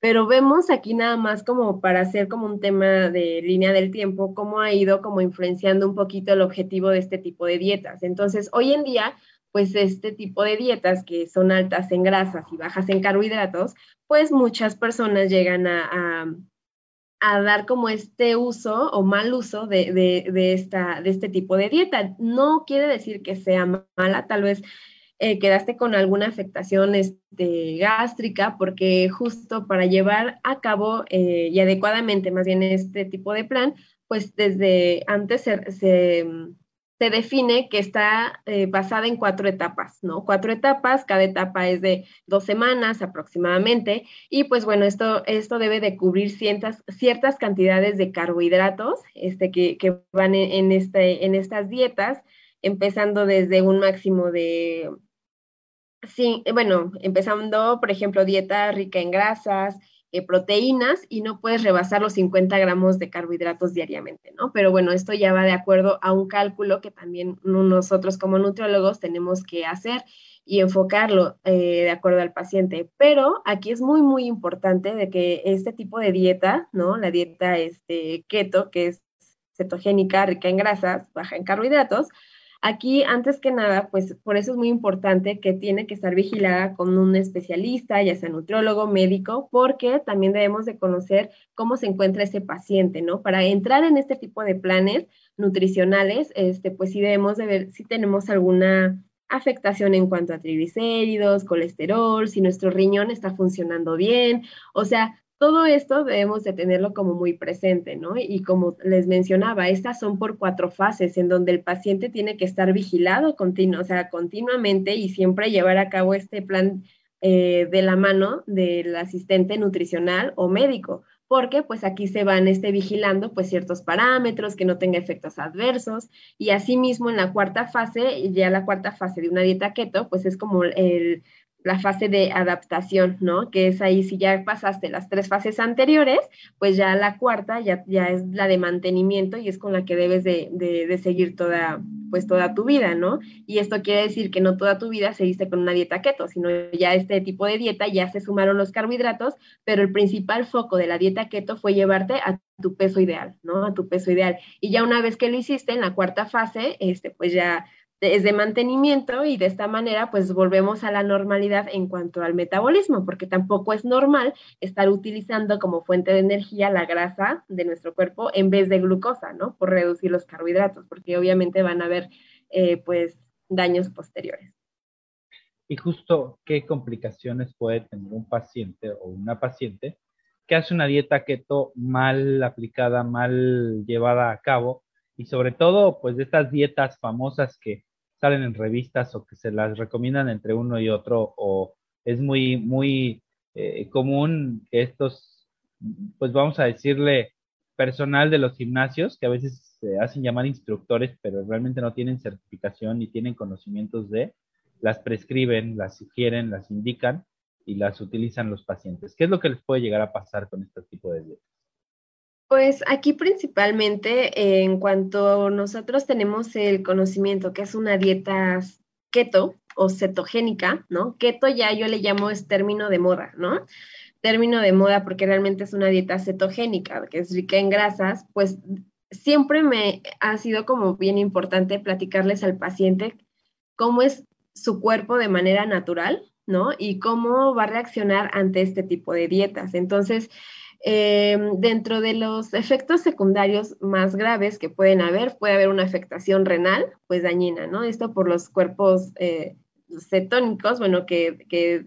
pero vemos aquí nada más como para hacer como un tema de línea del tiempo, cómo ha ido como influenciando un poquito el objetivo de este tipo de dietas. Entonces, hoy en día, pues este tipo de dietas que son altas en grasas y bajas en carbohidratos, pues muchas personas llegan a, a, dar como este uso o mal uso de, de, esta, de este tipo de dieta. No quiere decir que sea mala, tal vez eh, quedaste con alguna afectación este, gástrica, porque justo para llevar a cabo eh, y adecuadamente más bien este tipo de plan, pues desde antes se, se, define que está eh, basada en cuatro etapas, ¿no? Cuatro etapas, cada etapa es de dos semanas aproximadamente, y pues bueno, esto, esto debe de cubrir ciertas, ciertas cantidades de carbohidratos este, que, que van en, este, en estas dietas, empezando desde un máximo de Sí, eh, bueno, empezando, por ejemplo, dieta rica en grasas, eh, proteínas y no puedes rebasar los 50 gramos de carbohidratos diariamente, ¿no? Pero bueno, esto ya va de acuerdo a un cálculo que también nosotros como nutriólogos tenemos que hacer y enfocarlo eh, de acuerdo al paciente. Pero aquí es muy, muy importante de que este tipo de dieta, ¿no? La dieta este, keto, que es cetogénica, rica en grasas, baja en carbohidratos, Aquí, antes que nada, pues por eso es muy importante que tiene que estar vigilada con un especialista, ya sea nutriólogo, médico, porque también debemos de conocer cómo se encuentra ese paciente, ¿no? Para entrar en este tipo de planes nutricionales, este, pues sí debemos de ver si tenemos alguna afectación en cuanto a triglicéridos, colesterol, si nuestro riñón está funcionando bien, o sea, todo esto debemos de tenerlo como muy presente, ¿no? Y como les mencionaba, estas son por cuatro fases en donde el paciente tiene que estar vigilado continuo, o sea, continuamente y siempre llevar a cabo este plan eh, de la mano del asistente nutricional o médico, porque pues aquí se van este, vigilando pues ciertos parámetros, que no tenga efectos adversos y asimismo en la cuarta fase, ya la cuarta fase de una dieta keto, pues es como el, la fase de adaptación, ¿no? Que es ahí, si ya pasaste las tres fases anteriores, pues ya la cuarta ya, ya es la de mantenimiento y es con la que debes de, de, seguir toda, pues toda tu vida, ¿no? Y esto quiere decir que no toda tu vida seguiste con una dieta keto, sino ya este tipo de dieta ya se sumaron los carbohidratos, pero el principal foco de la dieta keto fue llevarte a tu peso ideal, ¿no? A tu peso ideal. Y ya una vez que lo hiciste en la cuarta fase, este, pues ya es de mantenimiento y de esta manera pues volvemos a la normalidad en cuanto al metabolismo, porque tampoco es normal estar utilizando como fuente de energía la grasa de nuestro cuerpo en vez de glucosa, ¿no? Por reducir los carbohidratos, porque obviamente van a haber eh, pues daños posteriores. Y justo qué complicaciones puede tener un paciente o una paciente que hace una dieta keto mal aplicada, mal llevada a cabo y sobre todo pues de estas dietas famosas que salen en revistas o que se las recomiendan entre uno y otro o es muy, muy eh, común que estos, pues vamos a decirle, personal de los gimnasios, que a veces se hacen llamar instructores, pero realmente no tienen certificación ni tienen conocimientos de, las prescriben, las sugieren, las indican y las utilizan los pacientes. ¿Qué es lo que les puede llegar a pasar con este tipo de dietas? Pues aquí principalmente en cuanto nosotros tenemos el conocimiento que es una dieta keto o cetogénica, ¿no? Keto ya yo le llamo es término de moda, ¿no? Término de moda porque realmente es una dieta cetogénica, que es rica en grasas, pues siempre me ha sido como bien importante platicarles al paciente cómo es su cuerpo de manera natural, ¿no? Y cómo va a reaccionar ante este tipo de dietas. Entonces, Em, dentro de los efectos secundarios más graves que pueden haber, puede haber una afectación renal, pues dañina, ¿no? Esto por los cuerpos eh, cetónicos, bueno, que, que,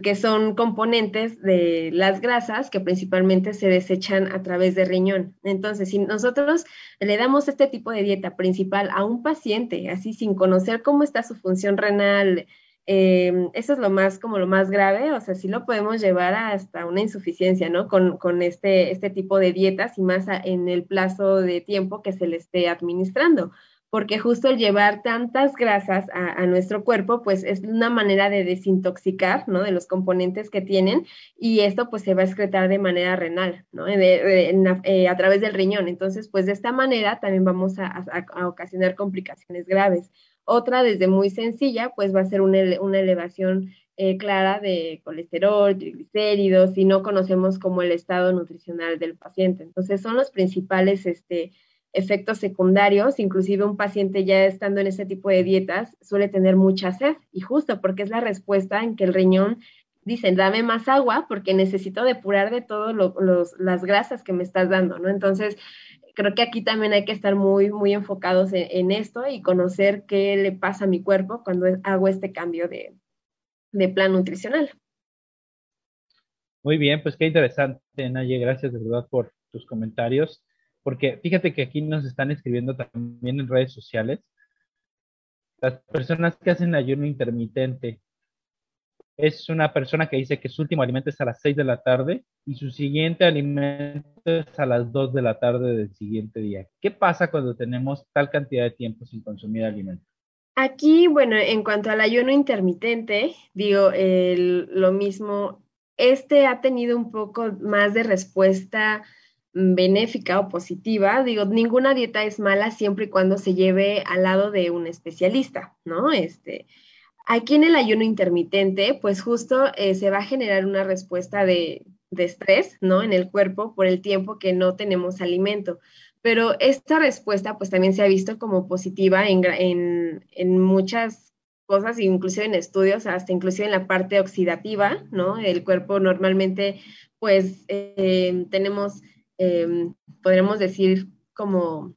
que, son componentes de las grasas que principalmente se desechan a través del riñón. Entonces, si nosotros le damos este tipo de dieta principal a un paciente, así sin conocer cómo está su función renal, Em, eso es lo más, como lo más grave, o sea, sí lo podemos llevar hasta una insuficiencia, ¿no? Con, con este, este tipo de dietas y más en el plazo de tiempo que se le esté administrando, porque justo el llevar tantas grasas a, nuestro cuerpo, pues es una manera de desintoxicar, ¿no? De los componentes que tienen y esto pues se va a excretar de manera renal, ¿no? Eh, a través del riñón. Entonces, pues de esta manera también vamos a, a ocasionar complicaciones graves. Otra, desde muy sencilla, pues va a ser una, elevación eh, clara de colesterol, triglicéridos, si no conocemos como el estado nutricional del paciente. Entonces, son los principales este, efectos secundarios. Inclusive un paciente ya estando en ese tipo de dietas suele tener mucha sed y justo porque es la respuesta en que el riñón dice, dame más agua porque necesito depurar de todas las grasas que me estás dando, ¿no? Entonces, creo que aquí también hay que estar muy, muy enfocados en, esto y conocer qué le pasa a mi cuerpo cuando hago este cambio de, plan nutricional. Muy bien, pues qué interesante, Naye. Gracias de verdad por tus comentarios, porque fíjate que aquí nos están escribiendo también en redes sociales las personas que hacen ayuno intermitente es una persona que dice que su último alimento es a las 6 de la tarde y su siguiente alimento es a las 2 de la tarde del siguiente día. ¿Qué pasa cuando tenemos tal cantidad de tiempo sin consumir alimento? Aquí, bueno, en cuanto al ayuno intermitente, digo, lo mismo, este ha tenido un poco más de respuesta benéfica o positiva. Digo, ninguna dieta es mala siempre y cuando se lleve al lado de un especialista, ¿no? Este, Aquí en el ayuno intermitente, pues justo eh, se va a generar una respuesta de, estrés, ¿no? En el cuerpo por el tiempo que no tenemos alimento. Pero esta respuesta, pues también se ha visto como positiva en, muchas cosas, inclusive en estudios, hasta inclusive en la parte oxidativa, ¿no? El cuerpo normalmente, pues, eh, tenemos, em, podríamos decir, como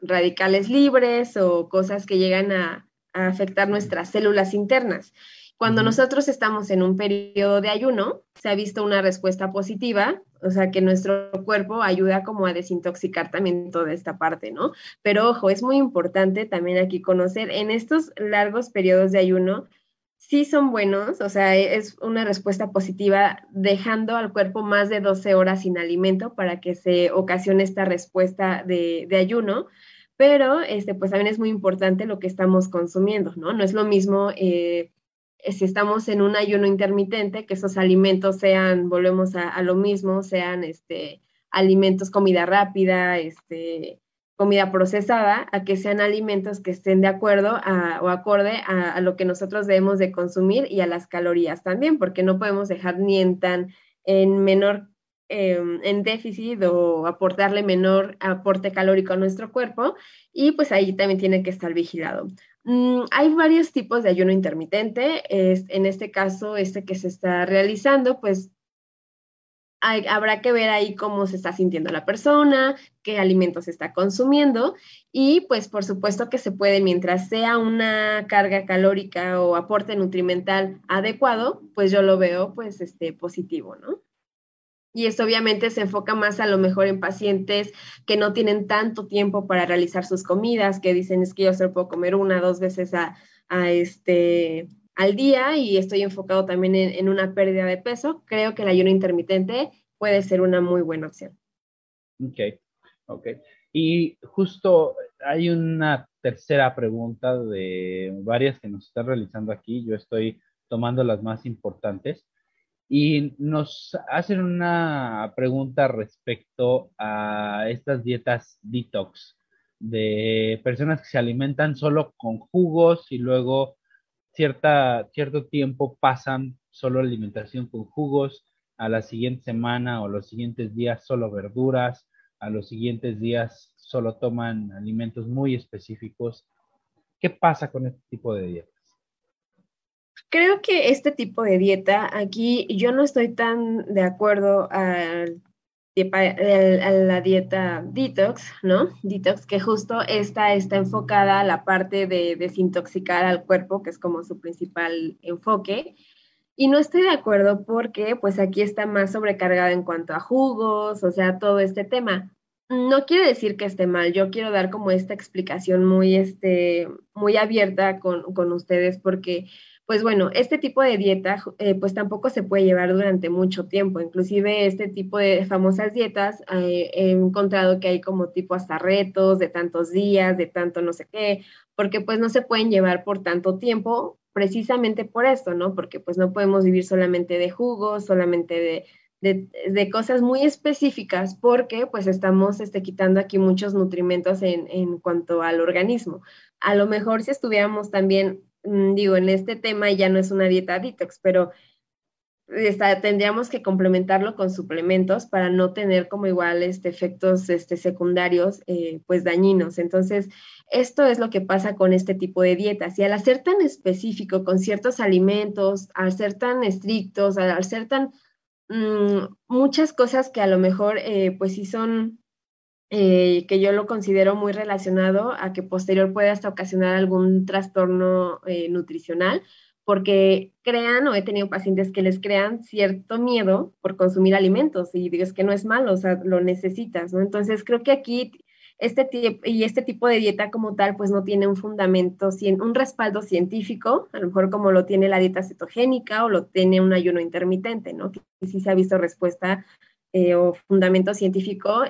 radicales libres o cosas que llegan a, afectar nuestras células internas. Cuando nosotros estamos en un periodo de ayuno, se ha visto una respuesta positiva, o sea que nuestro cuerpo ayuda como a desintoxicar también toda esta parte, ¿no? Pero ojo, es muy importante también aquí conocer en estos largos periodos de ayuno, sí son buenos, o sea, es una respuesta positiva dejando al cuerpo más de 12 horas sin alimento para que se ocasione esta respuesta de, ayuno, pero este, pues también es muy importante lo que estamos consumiendo, ¿no? No es lo mismo eh, si estamos en un ayuno intermitente, que esos alimentos sean, volvemos a, a lo mismo, sean este, alimentos, comida rápida, este, comida procesada a que sean alimentos que estén de acuerdo o acorde a, lo que nosotros debemos de consumir y a las calorías también, porque no podemos dejar ni en tan en menor em, en déficit o aportarle menor aporte calórico a nuestro cuerpo y pues ahí también tiene que estar vigilado. Mm, hay varios tipos de ayuno intermitente. Es, en este caso, este que se está realizando, pues habrá que ver ahí cómo se está sintiendo la persona, qué alimentos está consumiendo y pues por supuesto que se puede, mientras sea una carga calórica o aporte nutrimental adecuado, pues yo lo veo pues este positivo, ¿no? Y esto obviamente se enfoca más a lo mejor en pacientes que no tienen tanto tiempo para realizar sus comidas, que dicen es que yo solo puedo comer una, dos veces a, este, al día y estoy enfocado también en, una pérdida de peso, creo que el ayuno intermitente puede ser una muy buena opción. Ok, ok. Y justo hay una tercera pregunta de varias que nos están realizando aquí. Yo estoy tomando las más importantes. Y nos hacen una pregunta respecto a estas dietas detox de personas que se alimentan solo con jugos y luego cierta, cierto tiempo pasan solo alimentación con jugos, a la siguiente semana o los siguientes días solo verduras, a los siguientes días solo toman alimentos muy específicos. ¿Qué pasa con este tipo de dietas? Creo que este tipo de dieta, aquí yo no estoy tan de acuerdo al a la dieta detox, ¿no? Detox, que justo esta está enfocada a la parte de desintoxicar al cuerpo, que es como su principal enfoque. Y no estoy de acuerdo porque pues aquí está más sobrecargada en cuanto a jugos, o sea, todo este tema. No quiere decir que esté mal, yo quiero dar como esta explicación muy, este, muy abierta con, con ustedes porque pues bueno, este tipo de dieta eh, pues tampoco se puede llevar durante mucho tiempo. Inclusive este tipo de famosas dietas eh, he encontrado que hay como tipo hasta retos de tantos días, de tanto no sé qué, porque pues no se pueden llevar por tanto tiempo precisamente por esto, ¿no? Porque pues no podemos vivir solamente de jugos, solamente de, de, cosas muy específicas porque pues estamos este, quitando aquí muchos nutrimentos en, en cuanto al organismo. A lo mejor si estuviéramos también digo, en este tema ya no es una dieta detox, pero tendríamos que complementarlo con suplementos para no tener como igual este, efectos este, secundarios eh, pues dañinos. Entonces, esto es lo que pasa con este tipo de dietas. Y al hacer tan específico con ciertos alimentos, al ser tan estrictos, al, ser tan mm, muchas cosas que a lo mejor eh, pues sí son eh, que yo lo considero muy relacionado a que posterior puede hasta ocasionar algún trastorno eh, nutricional, porque crean o he tenido pacientes que les crean cierto miedo por consumir alimentos y digo, es que no es malo, o sea, lo necesitas, ¿no? Entonces creo que aquí este y este tipo de dieta como tal, pues no tiene un fundamento, un respaldo científico, a lo mejor como lo tiene la dieta cetogénica o lo tiene un ayuno intermitente, ¿no? Que sí se ha visto respuesta eh, o fundamento científico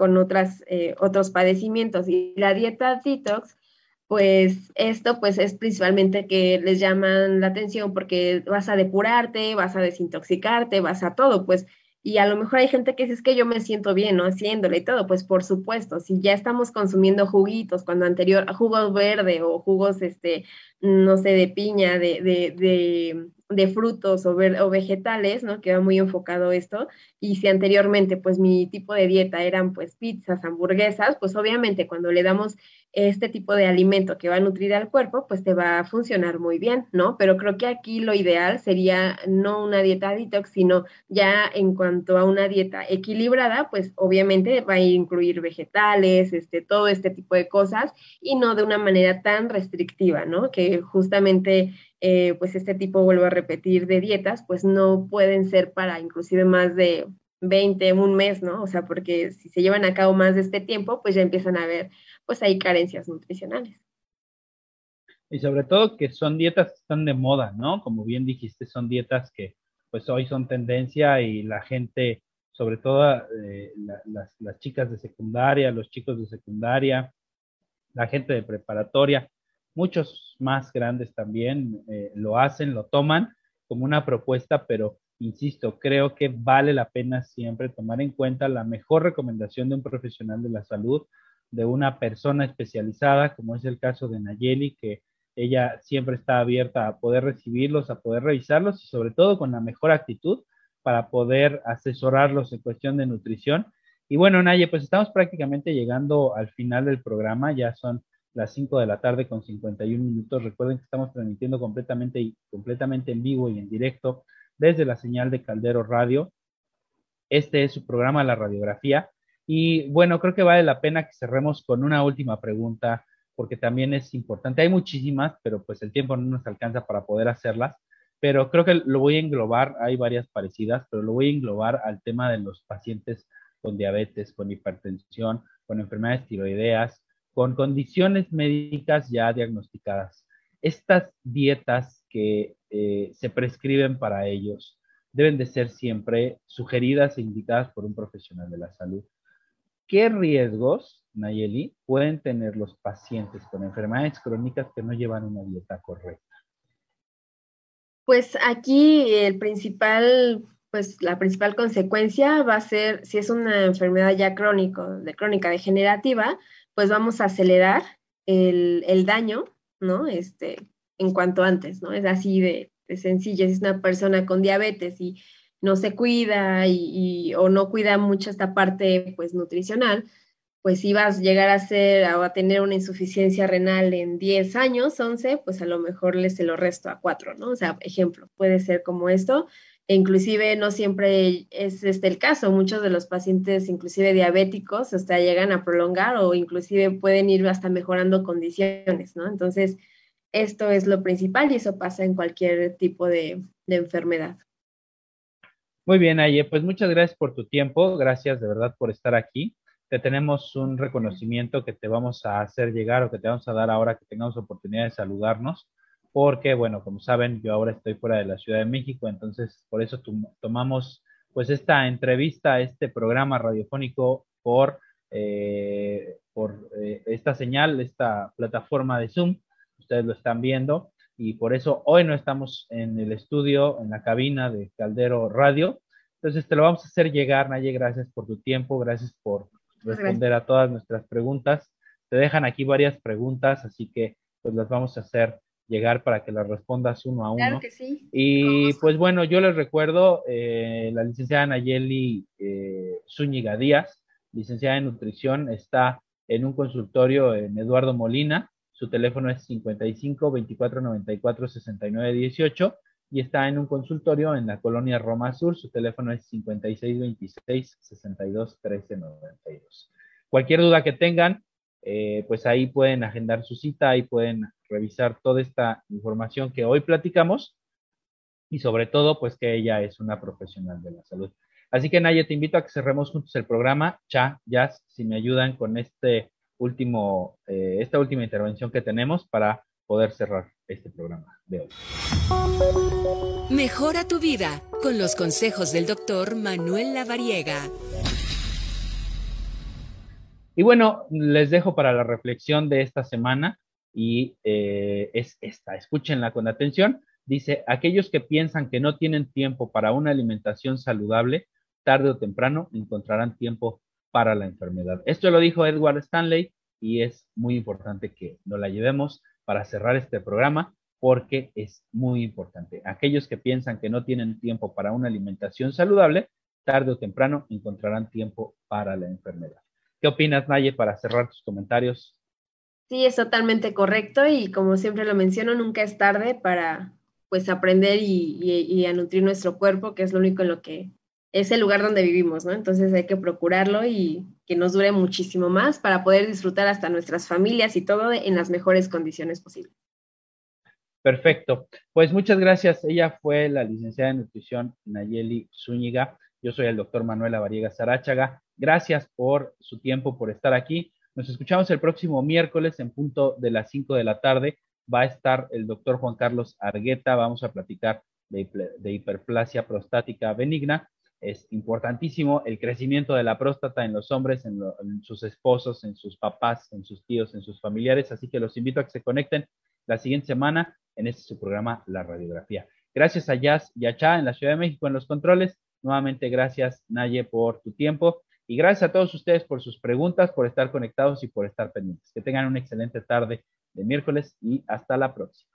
con otras, eh, otros padecimientos. Y la dieta detox, pues esto pues es principalmente que les llaman la atención porque vas a depurarte, vas a desintoxicarte, vas a todo, pues y a lo mejor hay gente que dice es que yo me siento bien, ¿no? Haciéndole y todo, pues por supuesto, si ya estamos consumiendo juguitos cuando anterior, jugos verde o jugos, este, no sé, de piña, de, de, de, de frutos o, o, vegetales, ¿no? Que va muy enfocado esto. Y si anteriormente, pues mi tipo de dieta eran pues pizzas, hamburguesas, pues obviamente cuando le damos este tipo de alimento que va a nutrir al cuerpo, pues te va a funcionar muy bien, ¿no? Pero creo que aquí lo ideal sería no una dieta detox, sino ya en cuanto a una dieta equilibrada, pues obviamente va a incluir vegetales, este, todo este tipo de cosas y no de una manera tan restrictiva, ¿no? Que justamente, eh, pues este tipo, vuelvo a repetir, de dietas, pues no pueden ser para inclusive más de 20, un mes, ¿no? O sea, porque si se llevan a cabo más de este tiempo, pues ya empiezan a ver pues hay carencias nutricionales. Y sobre todo que son dietas que están de moda, ¿no? Como bien dijiste, son dietas que pues hoy son tendencia y la gente, sobre todo eh, las chicas de secundaria, los chicos de secundaria, la gente de preparatoria, muchos más grandes también eh, lo hacen, lo toman como una propuesta, pero insisto, creo que vale la pena siempre tomar en cuenta la mejor recomendación de un profesional de la salud, de una persona especializada, como es el caso de Nayeli, que ella siempre está abierta a poder recibirlos, a poder revisarlos y sobre todo con la mejor actitud para poder asesorarlos en cuestión de nutrición. Y bueno, Naye, pues estamos prácticamente llegando al final del programa, ya son las 5 de la tarde con 51 minutos. Recuerden que estamos transmitiendo completamente, y, completamente en vivo y en directo desde la señal de Caldero Radio. Este es su programa La Radiografía. Y bueno, creo que vale la pena que cerremos con una última pregunta, porque también es importante. Hay muchísimas, pero pues el tiempo no nos alcanza para poder hacerlas. Pero creo que lo voy a englobar, hay varias parecidas, pero lo voy a englobar al tema de los pacientes con diabetes, con hipertensión, con enfermedades tiroideas, con condiciones médicas ya diagnosticadas. Estas dietas que eh, se prescriben para ellos deben de ser siempre sugeridas e indicadas por un profesional de la salud. ¿Qué riesgos, Nayeli, pueden tener los pacientes con enfermedades crónicas que no llevan una dieta correcta? Pues aquí el principal, pues la principal consecuencia va a ser, si es una enfermedad ya crónico, de crónica degenerativa, pues vamos a acelerar el, daño, ¿no? Este, en cuanto antes, ¿no? Es así de, sencillo. Si es una persona con diabetes y no se cuida y, o no cuida mucho esta parte, pues, nutricional, pues si vas a llegar a ser o a tener una insuficiencia renal en 10 años, 11, pues a lo mejor le se lo resto a 4, ¿no? O sea, ejemplo, puede ser como esto, inclusive no siempre es este el caso. Muchos de los pacientes, inclusive diabéticos, hasta llegan a prolongar o inclusive pueden ir hasta mejorando condiciones, ¿no? Entonces, esto es lo principal y eso pasa en cualquier tipo de, enfermedad. Muy bien, Aye, pues muchas gracias por tu tiempo, gracias de verdad por estar aquí. Te tenemos un reconocimiento que te vamos a hacer llegar o que te vamos a dar ahora que tengamos oportunidad de saludarnos porque, bueno, como saben, yo ahora estoy fuera de la Ciudad de México, entonces por eso tomamos pues esta entrevista, este programa radiofónico por, eh, por eh, esta señal, esta plataforma de Zoom, ustedes lo están viendo, y por eso hoy no estamos en el estudio, en la cabina de Caldero Radio. Entonces te lo vamos a hacer llegar, Naye, gracias por tu tiempo, gracias por responder a todas nuestras preguntas. Te dejan aquí varias preguntas, así que pues las vamos a hacer llegar para que las respondas uno a uno. Claro que sí. Y pues bueno, yo les recuerdo, eh, la licenciada Nayeli eh, Zúñiga Díaz, licenciada en nutrición, está en un consultorio en Eduardo Molina. Su teléfono es 55 24 94 69 18 y está en un consultorio en la colonia Roma Sur. Su teléfono es 56 26 62 13 92. Cualquier duda que tengan, eh, pues ahí pueden agendar su cita, ahí pueden revisar toda esta información que hoy platicamos y sobre todo, pues que ella es una profesional de la salud. Así que Naya, te invito a que cerremos juntos el programa. Cha, Jazz, si me ayudan con este último, eh, esta última intervención que tenemos para poder cerrar este programa de hoy. Mejora tu vida con los consejos del doctor Manuel Lavariega. Y bueno, les dejo para la reflexión de esta semana y eh, es esta, escúchenla con atención. Dice, aquellos que piensan que no tienen tiempo para una alimentación saludable, tarde o temprano encontrarán tiempo para la enfermedad. Esto lo dijo Edward Stanley y es muy importante que no la llevemos para cerrar este programa porque es muy importante. Aquellos que piensan que no tienen tiempo para una alimentación saludable, tarde o temprano encontrarán tiempo para la enfermedad. ¿Qué opinas, Naye, para cerrar tus comentarios? Sí, es totalmente correcto y como siempre lo menciono, nunca es tarde para pues aprender y, a nutrir nuestro cuerpo, que es lo único en lo que es el lugar donde vivimos, ¿no? Entonces hay que procurarlo y que nos dure muchísimo más para poder disfrutar hasta nuestras familias y todo en las mejores condiciones posibles. Perfecto. Pues muchas gracias. Ella fue la licenciada en nutrición Nayeli Zúñiga. Yo soy el doctor Manuel Avariega Sarachaga. Gracias por su tiempo, por estar aquí. Nos escuchamos el próximo miércoles en punto de las 5 de la tarde va a estar el doctor Juan Carlos Argueta, vamos a platicar de, hiperplasia prostática benigna. Es importantísimo el crecimiento de la próstata en los hombres, en, sus esposos, en sus papás, en sus tíos, en sus familiares. Así que los invito a que se conecten la siguiente semana en este su programa La Radiografía. Gracias a Jazz y a en la Ciudad de México en los controles. Nuevamente, gracias Naye por tu tiempo. Y gracias a todos ustedes por sus preguntas, por estar conectados y por estar pendientes. Que tengan una excelente tarde de miércoles y hasta la próxima.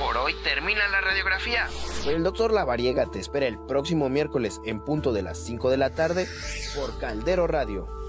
Por hoy termina la radiografía. El doctor Lavariega te espera el próximo miércoles en punto de las 5 de la tarde por Caldero Radio